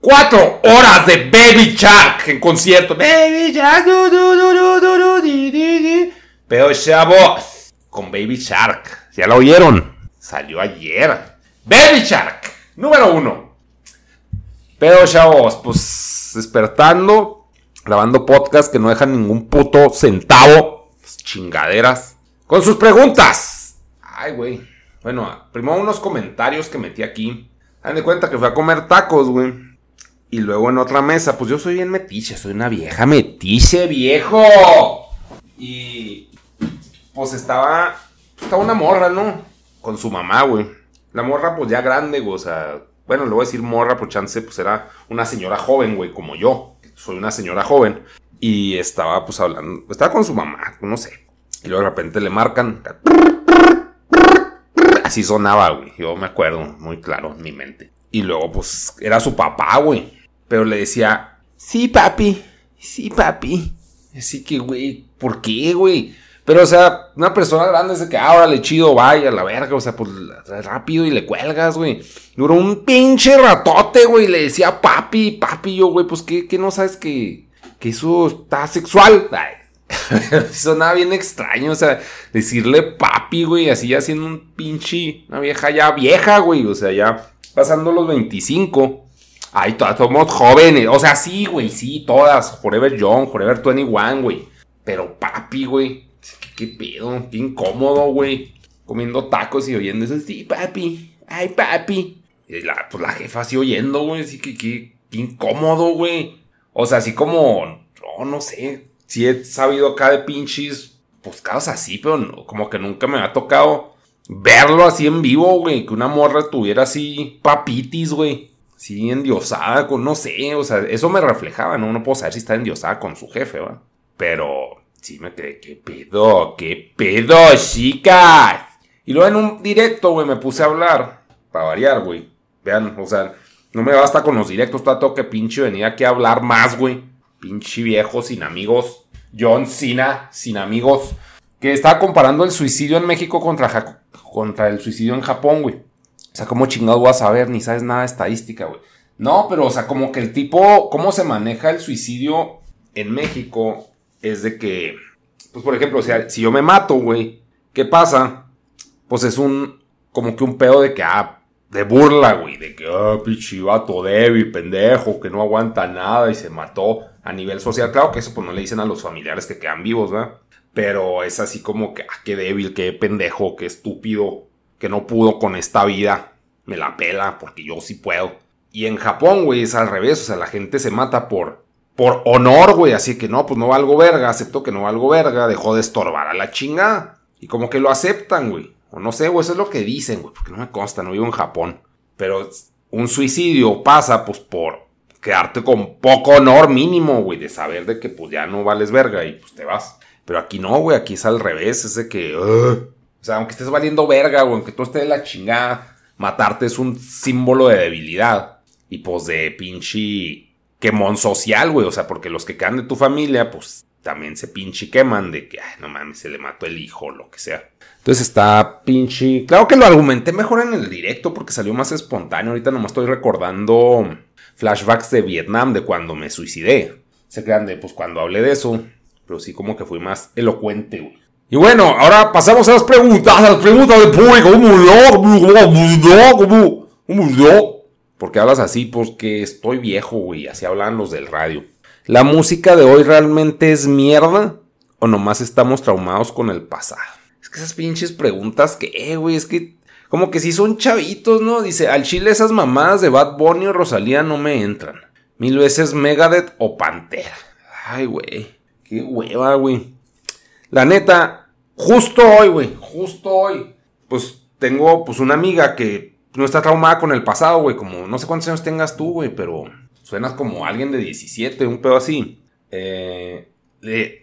4 horas de Baby Shark en concierto. Baby shark di di di. Pero esa voz con Baby Shark. ¿Ya la oyeron? Salió ayer. Baby Shark. Número 1. Pero chavos, pues despertando, grabando podcast que no dejan ningún puto centavo. Pues, chingaderas. Con sus preguntas. Ay, güey. Bueno, primero unos comentarios que metí aquí. De cuenta que fui a comer tacos, güey. Y luego en otra mesa, pues yo soy bien metiche, soy una vieja metiche, viejo. Y pues estaba, estaba una morra, ¿no? Con su mamá, güey. La morra, pues ya grande, güey, o sea, bueno, le voy a decir morra, por chance, pues era una señora joven, güey, como yo. Soy una señora joven. Y estaba, pues hablando, estaba con su mamá, no sé. Y luego de repente le marcan. Así sonaba, güey. Yo me acuerdo muy claro en mi mente. Y luego, pues, era su papá, güey. Pero le decía, sí, papi, sí, papi. Así que, güey, ¿por qué, güey? Pero, o sea, una persona grande de que, ahora le chido, vaya, la verga, o sea, pues rápido y le cuelgas, güey. Duró un pinche ratote, güey, le decía papi, papi, yo, güey, pues, ¿qué, qué no sabes que, que eso está sexual? Ay, bien extraño, o sea, decirle papi, güey, así ya siendo un pinche, una vieja ya vieja, güey, o sea, ya pasando los 25. Ay, todas somos jóvenes, o sea, sí, güey, sí, todas, Forever Young, Forever 21, güey. Pero papi, güey, ¿qué, pedo, qué incómodo, güey. Comiendo tacos y oyendo eso, sí, papi, ay, papi. Y la, pues la jefa así oyendo, güey, así que qué, qué incómodo, güey. O sea, así como, no, no sé, sí he sabido acá de pinches buscados así, pero no, como que nunca me ha tocado verlo así en vivo, güey. Que una morra tuviera así papitis, güey. Así endiosada con, no sé, o sea, eso me reflejaba, ¿no? No puedo saber si está endiosada con su jefe, ¿va? Pero sí me quedé, ¿qué pedo? ¿Qué pedo, chicas? Y luego en un directo, güey, me puse a hablar. Para variar, güey. Vean, o sea, no me basta con los directos, todo que pinche venía aquí a hablar más, güey. Pinche viejo sin amigos. John Cena sin amigos. Que estaba comparando el suicidio en México contra, contra el suicidio en Japón, güey. O sea, ¿cómo chingado vas a saber? Ni sabes nada de estadística, güey. No, pero, o sea, como que el tipo, cómo se maneja el suicidio en México es de que, pues, por ejemplo, si yo me mato, güey, ¿qué pasa? Pues es un, como que un pedo de que, ah, de burla, güey, de que, ah, pinche vato débil, pendejo, que no aguanta nada y se mató a nivel social. Claro que eso pues no le dicen a los familiares que quedan vivos, ¿verdad? Pero es así como que, ah, qué débil, qué pendejo, qué estúpido, que no pudo con esta vida. Me la pela porque yo sí puedo. Y en Japón, güey, es al revés. O sea, la gente se mata por, por honor, güey. Así que no, pues no valgo verga. Acepto que no valgo verga. Dejó de estorbar a la chingada. Y como que lo aceptan, güey. O no sé, güey, eso es lo que dicen, güey, porque no me consta, no vivo en Japón. Pero un suicidio pasa, pues, por quedarte con poco honor mínimo, güey, de saber de que, pues, ya no vales verga y, pues, te vas. Pero aquí no, güey, aquí es al revés, es de que, o sea, aunque estés valiendo verga, güey, aunque tú estés de la chingada, matarte es un símbolo de debilidad. Y, pues, de pinche quemón social, güey, o sea, porque los que quedan de tu familia, pues, también se pinche queman de que, ay, no mames, se le mató el hijo o lo que sea. Entonces está pinche. Claro que lo argumenté mejor en el directo porque salió más espontáneo. Ahorita nomás estoy recordando flashbacks de Vietnam de cuando me suicidé. Se crean de, pues cuando hablé de eso. Pero sí, como que fui más elocuente, güey. Y bueno, ahora pasamos a las preguntas, a las preguntas del público. ¿Cómo no? ¿Por qué hablas así? Porque estoy viejo, güey. Así hablan los del radio. ¿La música de hoy realmente es mierda? ¿O nomás estamos traumados con el pasado? Es que esas pinches preguntas que, eh, güey, es que como que si son chavitos, ¿no? Dice, al chile esas mamadas de Bad Bunny o Rosalía no me entran. Mil veces Megadeth o Pantera. Ay, güey. Qué hueva, güey. La neta, justo hoy, güey, justo hoy, pues tengo pues una amiga que no está traumada con el pasado, güey, como no sé cuántos años tengas tú, güey, pero Suenas como alguien de 17, un pedo así. Eh,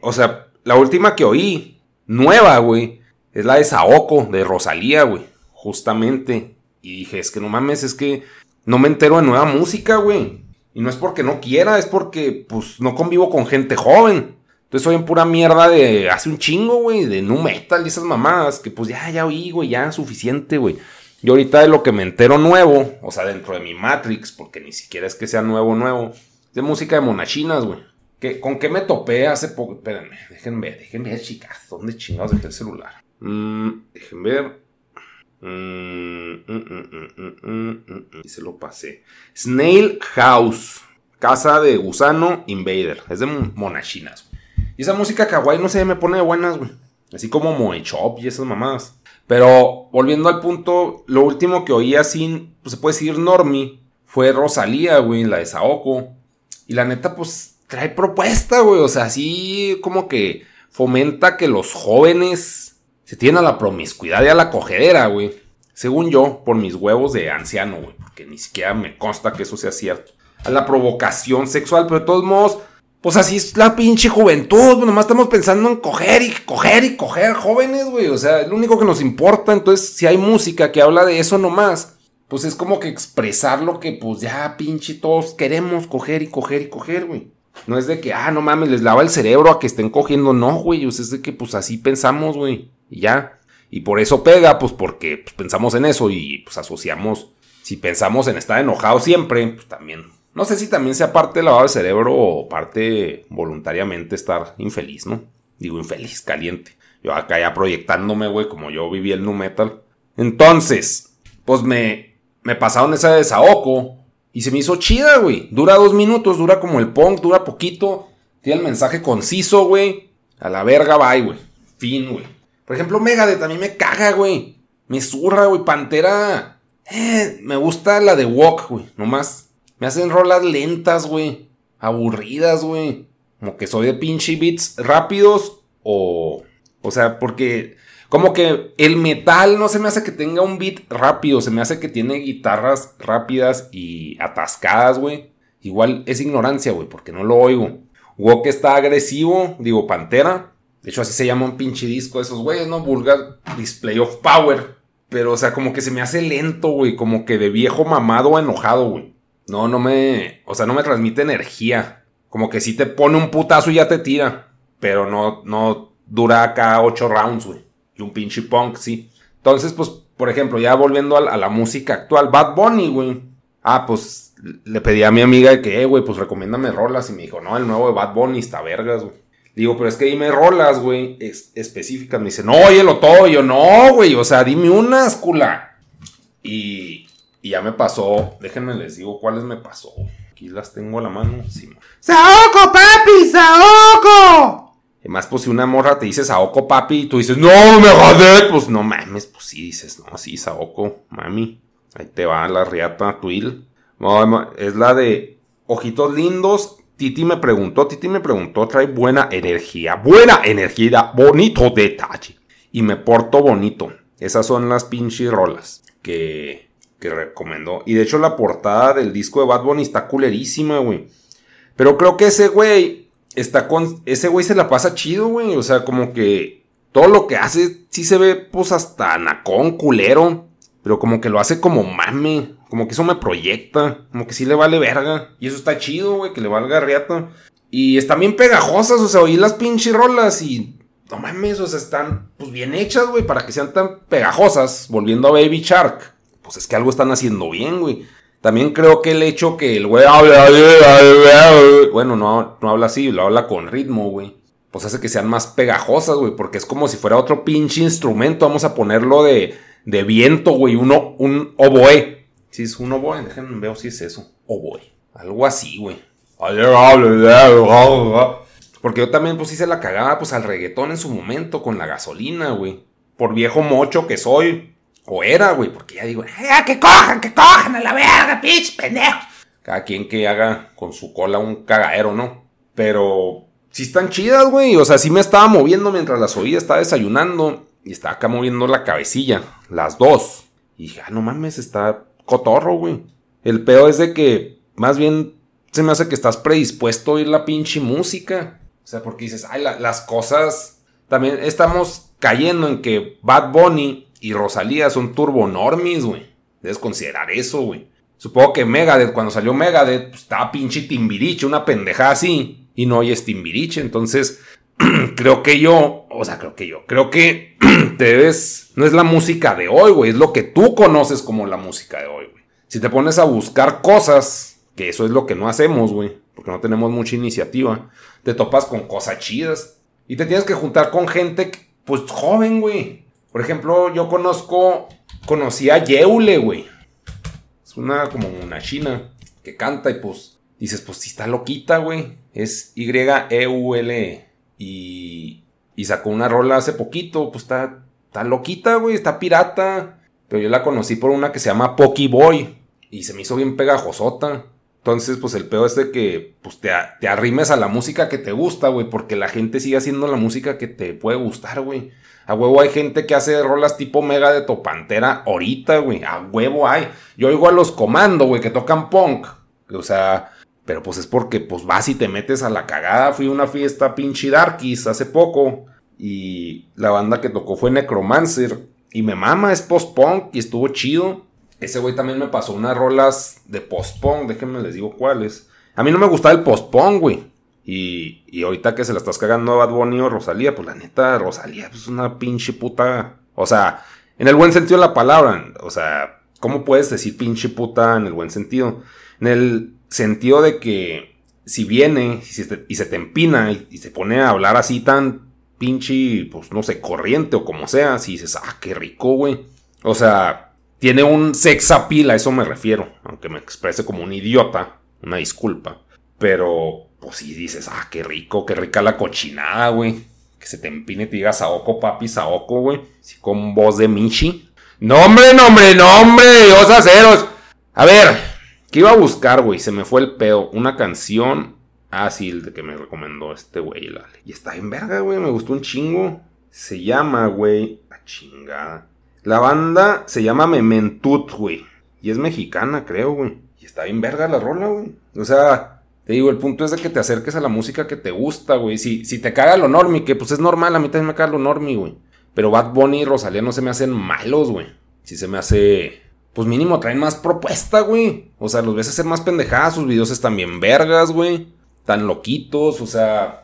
o sea, la última que oí, nueva, güey, es la de Saoko, de Rosalía, güey. Justamente. Y dije, es que no mames, es que no me entero de nueva música, güey. Y no es porque no quiera, es porque, pues, no convivo con gente joven. Entonces soy en pura mierda de hace un chingo, güey, de nu metal y esas mamadas, que pues ya, ya oí, güey, ya suficiente, güey. Y ahorita de lo que me entero nuevo, o sea, dentro de mi Matrix, porque ni siquiera es que sea nuevo, nuevo, de música de monachinas, güey. ¿Con qué me topé hace poco? Espérenme, déjenme déjenme ver, chicas. ¿Dónde chingados dejé el celular? Mm, déjenme ver. Mm, mm, y se lo pasé. Snail House. Casa de gusano invader. Es de monachinas. Y esa música kawaii no sé, me pone de buenas, güey. Así como Moe Chop y esas mamadas. Pero volviendo al punto, lo último que oía sin, pues se puede decir normie, fue Rosalía, güey, la de Saoko. Y la neta, pues trae propuesta, güey. O sea, así como que fomenta que los jóvenes se tienen a la promiscuidad y a la cogedera, güey. Según yo, por mis huevos de anciano, güey. Porque ni siquiera me consta que eso sea cierto. A la provocación sexual, pero de todos modos, pues así es la pinche juventud, nomás estamos pensando en coger y coger y coger jóvenes, güey. O sea, es lo único que nos importa. Entonces, si hay música que habla de eso nomás, pues es como que expresar lo que, pues ya, pinche, todos queremos coger y coger y coger, güey. No es de que, ah, no mames, les lava el cerebro a que estén cogiendo, no, güey. O sea, es de que, pues así pensamos, güey. Y ya. Y por eso pega, pues porque pues, pensamos en eso y pues asociamos. Si pensamos en estar enojado siempre, pues también no sé si también sea parte lavado de cerebro o parte voluntariamente estar infeliz, ¿no? Digo infeliz, caliente. Yo acá ya proyectándome, güey, como yo viví el nu metal. Entonces, pues me, me pasaron esa de Saoko y se me hizo chida, güey. Dura dos minutos, dura como el punk, dura poquito. Tiene el mensaje conciso, güey. A la verga, bye, güey. Fin, güey. Por ejemplo, Megadeth a mí me caga, güey. Me zurra, güey. Pantera. Eh, me gusta la de Walk, güey. Nomás. Me hacen rolas lentas, güey. Aburridas, güey. Como que soy de pinche beats rápidos o... O sea, porque... Como que el metal no se me hace que tenga un beat rápido, se me hace que tiene guitarras rápidas y atascadas, güey. Igual es ignorancia, güey, porque no lo oigo. Walk está agresivo, digo, Pantera. De hecho, así se llama un pinche disco de esos güeyes, ¿no? Vulgar Display of Power. Pero, o sea, como que se me hace lento, güey. Como que de viejo mamado enojado, güey. No, no me. O sea, no me transmite energía. Como que si te pone un putazo y ya te tira. Pero no, no dura acá ocho rounds, güey. Y un pinche punk, sí. Entonces, pues, por ejemplo, ya volviendo a, la música actual, Bad Bunny, güey. Ah, pues le pedí a mi amiga que, eh, güey, pues recomiéndame rolas. Y me dijo, no, el nuevo de Bad Bunny está vergas, güey. Digo, pero es que dime rolas, güey, específicas. Me dice, no, óyelo todo. Y yo, no, güey, o sea, dime unas, cula. Y, y ya me pasó, déjenme les digo cuáles me pasó. Aquí las tengo a la mano. Sí. ¡Saoco, papi! ¡Saoco! Además, pues si una morra te dice Saoco, papi, y tú dices, no, me jodé, pues no mames, pues sí dices, no, sí, Saoco, mami. Ahí te va la riata tuil. es la de ojitos lindos. Titi me preguntó, Titi me preguntó, trae buena energía, buena energía, bonito detalle. Y me porto bonito. Esas son las pinches rolas que, que recomendó. Y de hecho la portada del disco de Bad Bunny está culerísima, güey. Pero creo que ese güey está con... Ese güey se la pasa chido, güey. O sea, como que todo lo que hace sí se ve pues hasta nacón, culero. Pero como que lo hace como mame. Como que eso me proyecta. Como que sí le vale verga. Y eso está chido, güey. Que le valga riata. Y están bien pegajosas. O sea, oí las pinches rolas y... No mames, o sea, están pues bien hechas, güey. Para que sean tan pegajosas. Volviendo a Baby Shark. Pues es que algo están haciendo bien, güey. También creo que el hecho que el güey habla... Bueno, no, no habla así. Lo habla con ritmo, güey pues hace que sean más pegajosas, güey, porque es como si fuera otro pinche instrumento. Vamos a ponerlo de, de viento, güey, uno, un oboe. Si es un oboe, déjenme ver si es eso. Oboe. Algo así, güey. Porque yo también, pues hice la cagada, pues al reggaetón en su momento, con la gasolina, güey. Por viejo mocho que soy. O era, güey, porque ya digo, ¡eh, que cojan, que cojan a la verga, pinche pendejo! Cada quien que haga con su cola un cagadero, ¿no? Pero sí están chidas, güey. O sea, sí me estaba moviendo mientras las oía, estaba desayunando y estaba acá moviendo la cabecilla, las dos. Y dije, ah, no mames, está cotorro, güey. El peor es de que, más bien, se me hace que estás predispuesto a oír la pinche música. O sea, porque dices, ay, las cosas. También estamos cayendo en que Bad Bunny y Rosalía son turbo normies, güey. Debes considerar eso, güey. Supongo que Megadeth, cuando salió Megadeth, pues, estaba pinche timbiriche, una pendejada así y no hay Timbiriche. Entonces, creo que yo, o sea, creo que yo, creo que te debes, no es la música de hoy, güey, es lo que tú conoces como la música de hoy, güey. Si te pones a buscar cosas, que eso es lo que no hacemos, güey, porque no tenemos mucha iniciativa, te topas con cosas chidas y te tienes que juntar con gente, pues, joven, güey. Por ejemplo, yo conozco, conocí a Yeule, güey. Es una, como una china que canta y pues, dices, pues, si está loquita, güey es Y-E-U-L. Y, y sacó una rola hace poquito. Pues está, está loquita, güey. Está pirata. Pero yo la conocí por una que se llama Poki Boy. Y se me hizo bien pegajosota. Entonces, pues el peor es de que pues, te, te arrimes a la música que te gusta, güey. Porque la gente sigue haciendo la música que te puede gustar, güey. A huevo hay gente que hace rolas tipo mega de topantera ahorita, güey. A huevo hay. Yo oigo a los comando, güey, que tocan punk. O sea, pero pues es porque pues vas y te metes a la cagada. Fui a una fiesta pinche Darkies hace poco. Y la banda que tocó fue Necromancer. Y me mama, es post-punk y estuvo chido. Ese güey también me pasó unas rolas de post-punk. Déjenme les digo cuáles. A mí no me gustaba el post-punk, güey. Y, y ahorita que se la estás cagando a Bad Bunny o Rosalía, pues la neta, Rosalía pues, es una pinche puta. O sea, en el buen sentido de la palabra. O sea, ¿cómo puedes decir pinche puta en el buen sentido? En el sentido de que si viene y se te empina y, se pone a hablar así tan pinche, pues no sé, corriente o como sea, si dices, ah, qué rico, güey. O sea, tiene un sex appeal, a eso me refiero, aunque me exprese como un idiota, una disculpa. Pero, pues si dices, ah, qué rico, qué rica la cochinada, güey. Que se te empine y te diga Saoko, papi, Saoko, güey. Así con voz de Michi. No, hombre, no, Dios. A ver, ¿Qué iba a buscar, güey? Se me fue el pedo. Una canción. Ah, sí, el de que me recomendó este güey. Y está en verga, güey. Me gustó un chingo. Se llama, güey. La chingada. La banda se llama Mementut, güey. Y es mexicana, creo, güey. Y está bien verga la rola, güey. O sea, te digo, el punto es de que te acerques a la música que te gusta, güey. Si, si te caga lo normie, que pues es normal, a mí también me caga lo normie, güey. Pero Bad Bunny y Rosalía no se me hacen malos, güey. Si se me hace pues mínimo traen más propuesta, güey. O sea, los ves hacer más pendejadas, sus videos están bien vergas, güey. Tan loquitos, o sea.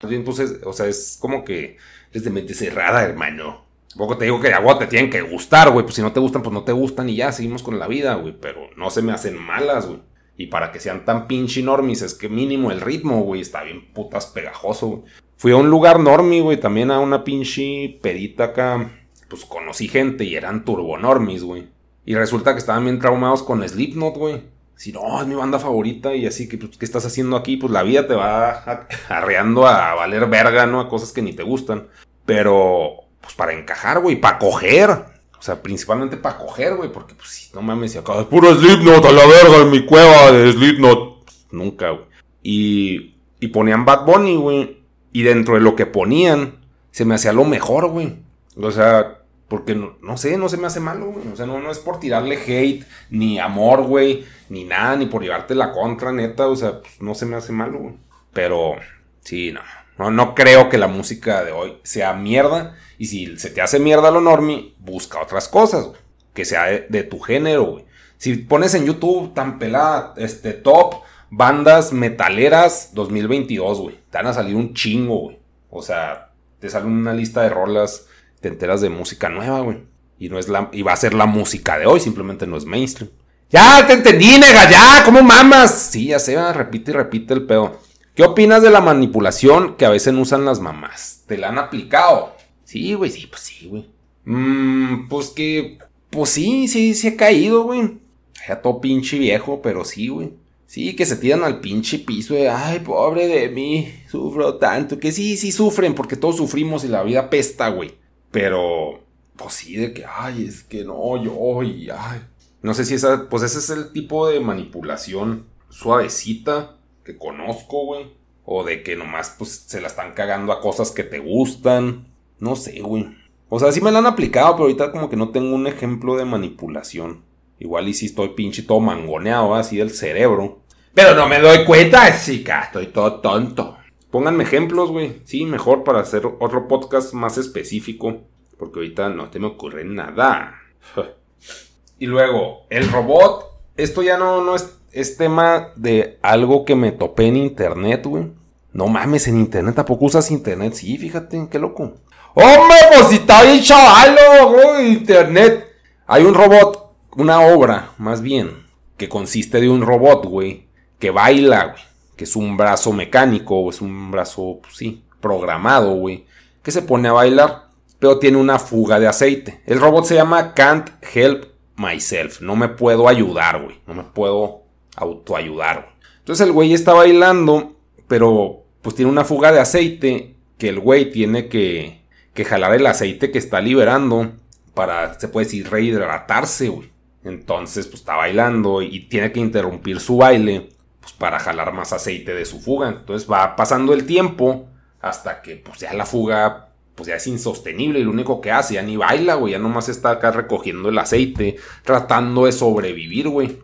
Entonces, o sea, es como que es de mente cerrada, hermano. Tampoco te digo que agua te tienen que gustar, güey. Pues si no te gustan, pues no te gustan y ya, seguimos con la vida, güey. Pero no se me hacen malas, güey. Y para que sean tan pinche normis, es que mínimo el ritmo, güey, está bien putas pegajoso, güey. Fui a un lugar normi, güey, también a una pinche pedita acá. Pues conocí gente y eran turbonormis, güey. Y resulta que estaban bien traumados con Slipknot, güey. Si no, es mi banda favorita y así que, pues, ¿qué estás haciendo aquí? Pues la vida te va arreando a valer verga, ¿no? A cosas que ni te gustan. Pero, pues para encajar, güey, para coger. O sea, principalmente para coger, güey, porque, pues, si no mames, si acá puro Slipknot a la verga en mi cueva de Slipknot. Pues, nunca, güey. Y, y ponían Bad Bunny, güey. Y dentro de lo que ponían, se me hacía lo mejor, güey. O sea, porque no, no, sé, no se me hace malo, güey. O sea, no, no es por tirarle hate, ni amor, güey, ni nada, ni por llevarte la contra, neta. O sea, pues no se me hace malo, güey. Pero, sí, no. No, no creo que la música de hoy sea mierda. Y si se te hace mierda lo normie, busca otras cosas, güey. Que sea de, tu género, güey. Si pones en YouTube tan pelada, este, top bandas metaleras 2022, güey. Te van a salir un chingo, güey. O sea, te sale una lista de rolas te enteras de música nueva, güey. Y no es la, y va a ser la música de hoy, simplemente no es mainstream. Ya te entendí, nega, ya, ¿cómo mamas? Sí, ya se repite y repite el pedo. ¿Qué opinas de la manipulación que a veces usan las mamás? ¿Te la han aplicado? Sí, güey, sí, pues sí, güey. Mmm, pues que, pues sí, sí, sí he caído, güey. Ya todo pinche viejo, pero sí, güey. Sí, que se tiran al pinche piso de, ay, pobre de mí, sufro tanto. Que sí, sí sufren, porque todos sufrimos y la vida pesta, güey. Pero, pues sí, de que, ay, es que no, yo, y ay. No sé si esa, pues ese es el tipo de manipulación suavecita que conozco, güey. O de que nomás, pues, se la están cagando a cosas que te gustan. No sé, güey. O sea, sí me la han aplicado, pero ahorita como que no tengo un ejemplo de manipulación. Igual y si estoy pinche todo mangoneado, así del cerebro. Pero no me doy cuenta, chica, estoy todo tonto. Pónganme ejemplos, güey. Sí, mejor para hacer otro podcast más específico. Porque ahorita no te me ocurre nada. y luego, el robot. Esto ya no, no es, tema de algo que me topé en internet, güey. No mames, en internet tampoco usas internet. Sí, fíjate, qué loco. ¡Hombre, pues si está bien chavalo, güey! Internet. Hay un robot, una obra, más bien, que consiste de un robot, güey, que baila, güey que es un brazo mecánico, o es un brazo, pues sí, programado, güey, que se pone a bailar, pero tiene una fuga de aceite. El robot se llama Can't Help Myself, no me puedo ayudar, güey, no me puedo autoayudar, güey. Entonces el güey está bailando, pero pues tiene una fuga de aceite que el güey tiene que, que jalar el aceite que está liberando para, se puede decir, rehidratarse, güey. Entonces, pues está bailando y tiene que interrumpir su baile pues, para jalar más aceite de su fuga. Entonces va pasando el tiempo hasta que pues ya la fuga pues ya es insostenible y lo único que hace ya ni baila, güey, ya nomás está acá recogiendo el aceite, tratando de sobrevivir, güey.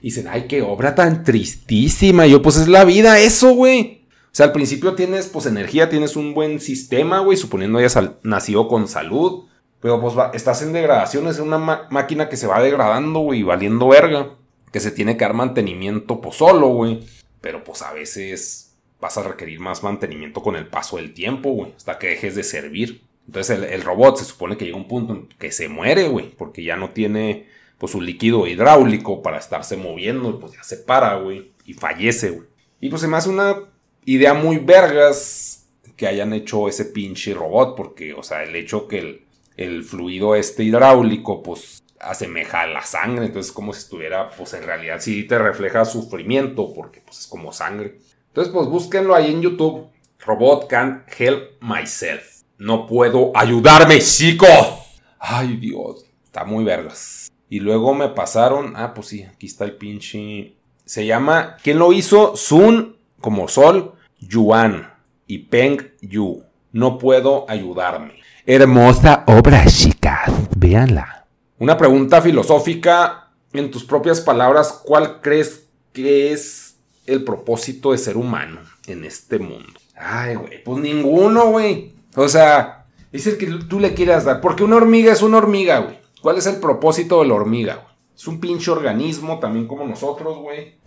Y dicen, ay, qué obra tan tristísima. Y yo, pues es la vida eso, güey. O sea, al principio tienes, pues, energía, tienes un buen sistema, güey, suponiendo hayas nacido con salud. Pero, pues, estás en degradación, es una máquina que se va degradando, güey, valiendo verga que se tiene que dar mantenimiento pues solo, güey. Pero pues a veces vas a requerir más mantenimiento con el paso del tiempo, güey, hasta que dejes de servir. Entonces el, robot se supone que llega un punto en que se muere, güey, porque ya no tiene pues un líquido hidráulico para estarse moviendo, pues ya se para, güey, y fallece, güey. Y pues se me hace una idea muy vergas que hayan hecho ese pinche robot, porque, o sea, el hecho que el, el fluido este hidráulico, pues asemeja a la sangre, entonces como si estuviera, pues en realidad sí te refleja sufrimiento, porque pues es como sangre. Entonces pues búsquenlo ahí en YouTube, Robot Can't Help Myself. No puedo ayudarme, chicos. Ay Dios, está muy vergas. Y luego me pasaron, ah pues sí, aquí está el pinche... Se llama, ¿quién lo hizo? Sun, como Sol, Yuan y Peng Yu. no puedo ayudarme. Hermosa obra, chicas. Véanla. Una pregunta filosófica, en tus propias palabras, ¿cuál crees que es el propósito de ser humano en este mundo? Ay, güey, pues ninguno, güey. O sea, es el que tú le quieras dar. Porque una hormiga es una hormiga, güey. ¿Cuál es el propósito de la hormiga, güey? Es un pinche organismo, también como nosotros, güey.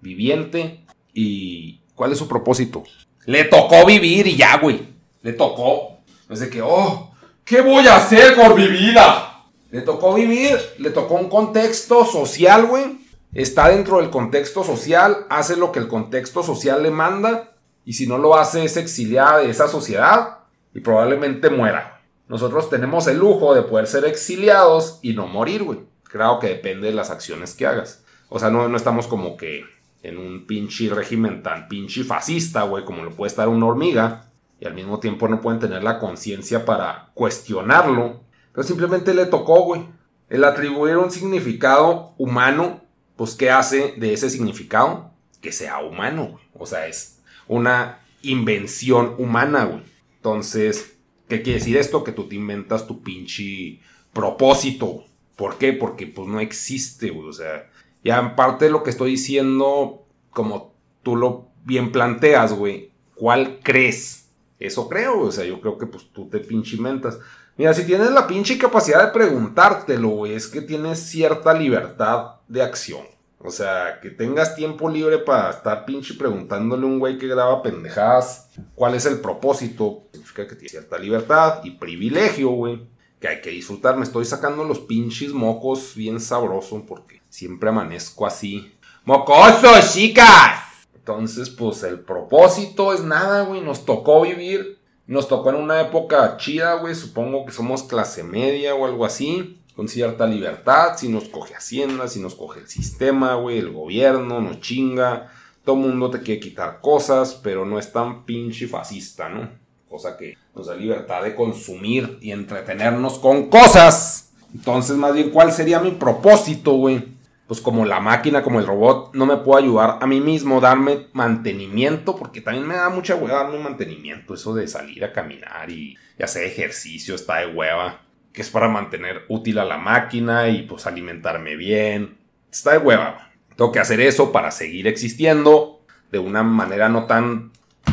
Viviente. ¿Y cuál es su propósito? Le tocó vivir y ya, güey. Le tocó. No de que, oh, ¿qué voy a hacer con mi vida? Le tocó vivir, le tocó un contexto social, güey. Está dentro del contexto social, hace lo que el contexto social le manda. Y si no lo hace, es exiliada de esa sociedad y probablemente muera. Nosotros tenemos el lujo de poder ser exiliados y no morir, güey. Claro que depende de las acciones que hagas. O sea, no, no estamos como que en un pinche régimen tan pinche fascista, güey, como lo puede estar una hormiga, y al mismo tiempo no pueden tener la conciencia para cuestionarlo, pero simplemente le tocó, güey. El atribuir un significado humano, pues ¿qué hace de ese significado? Que sea humano, güey. O sea, es una invención humana, güey. Entonces, ¿qué quiere decir esto? Que tú te inventas tu pinche propósito. ¿Por qué? Porque pues no existe, güey. O sea, y aparte de lo que estoy diciendo, como tú lo bien planteas, güey, ¿cuál crees? Eso creo, o sea, yo creo que pues tú te pinche inventas. Mira, si tienes la pinche capacidad de preguntártelo, güey, es que tienes cierta libertad de acción. O sea, que tengas tiempo libre para estar pinche preguntándole a un güey que graba pendejadas cuál es el propósito. Significa que tienes cierta libertad y privilegio, güey. Que hay que disfrutar. Me estoy sacando los pinches mocos bien sabroso porque Siempre amanezco así. ¡Mocoso, chicas! Entonces, pues el propósito es nada, güey. Nos tocó vivir. Nos tocó en una época chida, güey. Supongo que somos clase media o algo así. Con cierta libertad. Si nos coge Hacienda, si nos coge el sistema, güey. El gobierno nos chinga. Todo mundo te quiere quitar cosas, pero no es tan pinche fascista, ¿no? Cosa que nos da libertad de consumir y entretenernos con cosas. Entonces, más bien, ¿cuál sería mi propósito, güey? Pues como la máquina, como el robot, no me puedo ayudar a mí mismo, darme mantenimiento, porque también me da mucha hueva darme mantenimiento, eso de salir a caminar y, hacer ejercicio está de hueva, que es para mantener útil a la máquina y pues alimentarme bien, está de hueva. Tengo que hacer eso para seguir existiendo de una manera no tan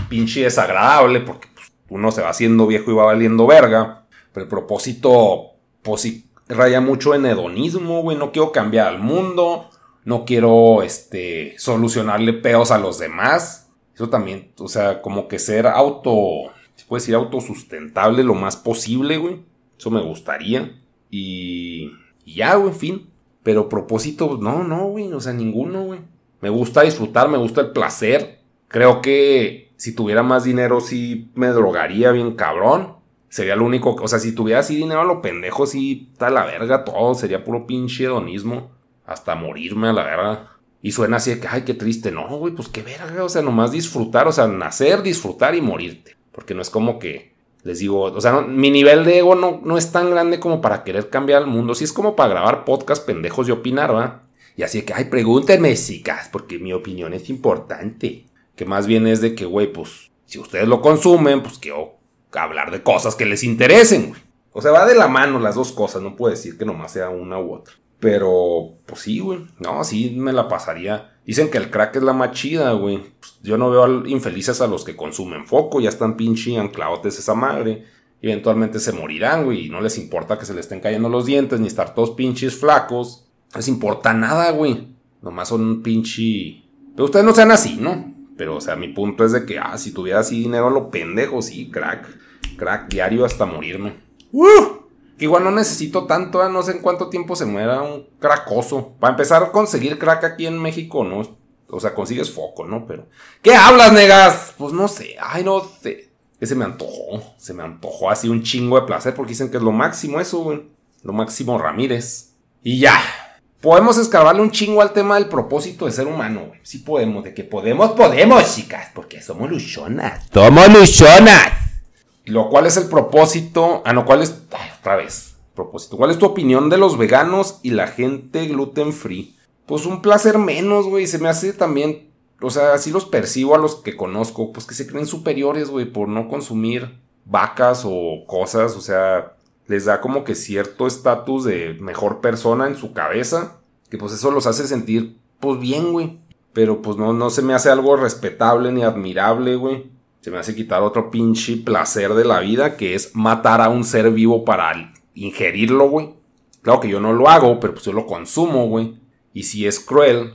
pinche desagradable, porque pues, uno se va haciendo viejo y va valiendo verga, pero el propósito, pues raya mucho en hedonismo, güey. No quiero cambiar al mundo. No quiero, este, solucionarle peos a los demás. Eso también, o sea, como que ser auto, se puede decir autosustentable lo más posible, güey. Eso me gustaría. Y, y ya, güey, en fin. Pero propósito, no, no, güey. O sea, ninguno, güey. Me gusta disfrutar, me gusta el placer. Creo que si tuviera más dinero sí me drogaría bien cabrón. Sería lo único, o sea, si tuviera así dinero a lo pendejo, sí, está la verga todo, sería puro pinche hedonismo, hasta morirme a la verga. Y suena así de que, ay, qué triste, no, güey, pues qué verga, o sea, nomás disfrutar, o sea, nacer, disfrutar y morirte. Porque no es como que, les digo, o sea, mi nivel de ego no, no es tan grande como para querer cambiar el mundo, sí es como para grabar podcast pendejos y opinar, ¿va? Y así de que, ay, pregúntenme, chicas, porque mi opinión es importante. Que más bien es de que, güey, pues, si ustedes lo consumen, pues que hablar de cosas que les interesen, güey. O sea, va de la mano las dos cosas, no puedo decir que nomás sea una u otra. Pero, pues sí, güey. No, sí me la pasaría. Dicen que el crack es la más chida, güey. Pues, yo no veo infelices a los que consumen foco, ya están pinche anclaotes esa madre. Eventualmente se morirán, güey. Y no les importa que se les estén cayendo los dientes, ni estar todos pinches flacos. No les importa nada, güey. Nomás son un pinche. Pero ustedes no sean así, ¿no? Pero, o sea, mi punto es de que, ah, si tuviera así dinero a lo pendejo, sí, crack. Crack diario hasta morirme. ¡Uh! Igual no necesito tanto, ¿eh? no sé en cuánto tiempo se muera un cracoso. Para empezar a conseguir crack aquí en México, ¿no? O sea, consigues foco, ¿no? Pero. ¿Qué hablas, negas? Pues no sé. Ay, no sé. Que se me antojó. Se me antojó así un chingo de placer porque dicen que es lo máximo eso, güey. Lo máximo Ramírez. Y ya. Podemos escarbarle un chingo al tema del propósito de ser humano, güey. Sí podemos, de que podemos, podemos, chicas, porque somos luchonas. Somos luchonas. Lo cual es el propósito. Ah, no, ¿cuál es? Ay, otra vez. Propósito. ¿Cuál es tu opinión de los veganos y la gente gluten free? Pues un placer menos, güey. Se me hace también. O sea, así los percibo a los que conozco. Pues que se creen superiores, güey, por no consumir vacas o cosas, o sea, les da como que cierto estatus de mejor persona en su cabeza, que pues eso los hace sentir pues bien, güey. Pero pues no, no se me hace algo respetable ni admirable, güey. Se me hace quitar otro pinche placer de la vida, que es matar a un ser vivo para ingerirlo, güey. Claro que yo no lo hago, pero pues yo lo consumo, güey. Y sí es cruel,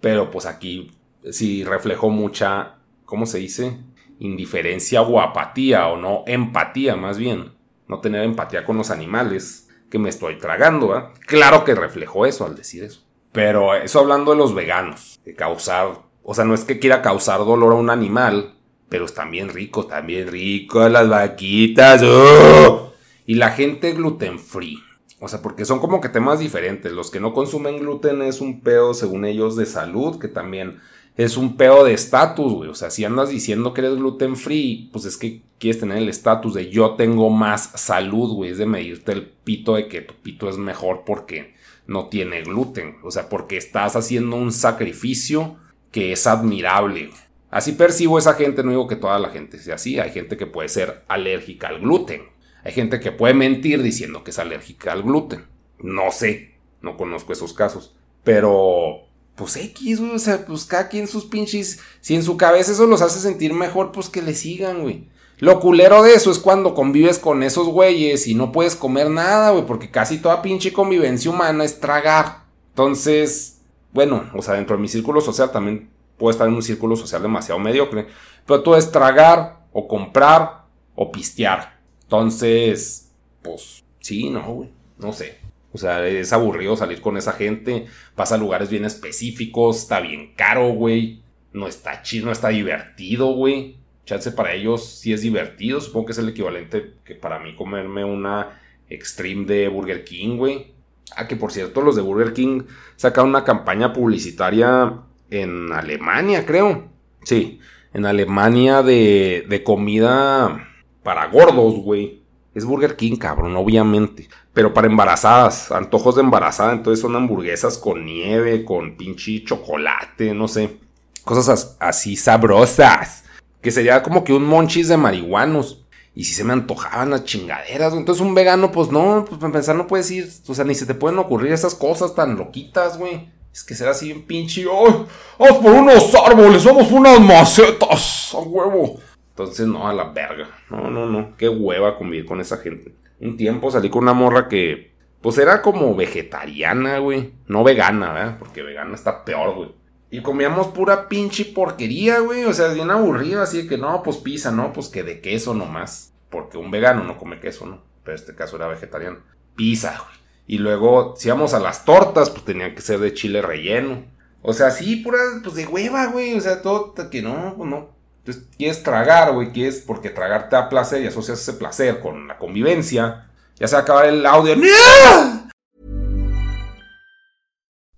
pero pues aquí sí reflejó mucha, ¿cómo se dice? Indiferencia o apatía, o no, empatía más bien. No tener empatía con los animales que me estoy tragando. Claro que reflejó eso al decir eso. Pero eso hablando de los veganos, de causar, o sea, no es que quiera causar dolor a un animal, pero están bien ricos, también ricos las vaquitas. ¡oh! Y la gente gluten free. O sea, porque son como que temas diferentes. Los que no consumen gluten es un pedo, según ellos, de salud, que también es un pedo de estatus, güey. O sea, si andas diciendo que eres gluten free, pues es que quieres tener el estatus de yo tengo más salud, güey. Es de medirte el pito de que tu pito es mejor porque no tiene gluten. O sea, porque estás haciendo un sacrificio que es admirable. Así percibo esa gente, no digo que toda la gente sea así. Hay gente que puede ser alérgica al gluten. Hay gente que puede mentir diciendo que es alérgica al gluten. No sé, no conozco esos casos. Pero, pues X, güey, o sea, pues cada quien sus pinches. Si en su cabeza eso los hace sentir mejor, pues que le sigan, güey. Lo culero de eso es cuando convives con esos güeyes y no puedes comer nada, güey, porque casi toda pinche convivencia humana es tragar. Entonces, bueno, o sea, dentro de mi círculo social también puedo estar en un círculo social demasiado mediocre. Pero todo es tragar o comprar o pistear. Entonces, pues sí, no, güey, no sé. O sea, es aburrido salir con esa gente. Vas a lugares bien específicos, está bien caro, güey. No está chido, no está divertido, güey. Chance para ellos sí es divertido. Supongo que es el equivalente que para mí comerme una Extreme de Burger King, güey. Ah, que por cierto, los de Burger King sacaron una campaña publicitaria en Alemania, creo. Sí, en Alemania de, de comida para gordos, güey. Es Burger King, cabrón, obviamente. Pero para embarazadas, antojos de embarazada. Entonces son hamburguesas con nieve, con pinche chocolate, no sé. Cosas así sabrosas. Que sería como que un monchis de marihuanos. Y si se me antojaban las chingaderas. Entonces un vegano, pues no, pues para pensar no puedes ir. O sea, ni se te pueden ocurrir esas cosas tan loquitas, güey. Es que será así bien pinche. ¡Ay! ¡Vamos por unos árboles! ¡Vamos por unas macetas! ¡A huevo! Entonces, no, a la verga. No, no, no. Qué hueva convivir con esa gente. Un tiempo salí con una morra que, pues era como vegetariana, güey. No vegana, ¿verdad? Porque vegana está peor, güey. Y comíamos pura pinche porquería, güey. O sea, bien aburrido, así de que no, pues pizza, no, pues que de queso nomás. Porque un vegano no come queso, ¿no? Pero este caso era vegetariano. Pizza, güey. Y luego, si íbamos a las tortas, pues tenían que ser de chile relleno. O sea, sí, pura, pues de hueva, güey. O sea, todo que no, pues no. Entonces, quieres tragar, güey, quieres, porque tragar te da placer y asocias ese placer con la convivencia. Ya se va a acabar el audio.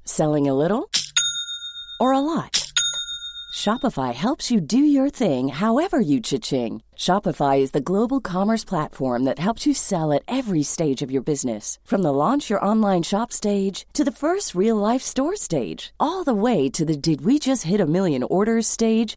Selling a little or a lot? Shopify helps you do your thing however you cha-ching. Shopify is the global commerce platform that helps you sell at every stage of your business. From the launch your online shop stage to the first real life store stage, all the way to the did we just hit a million orders stage.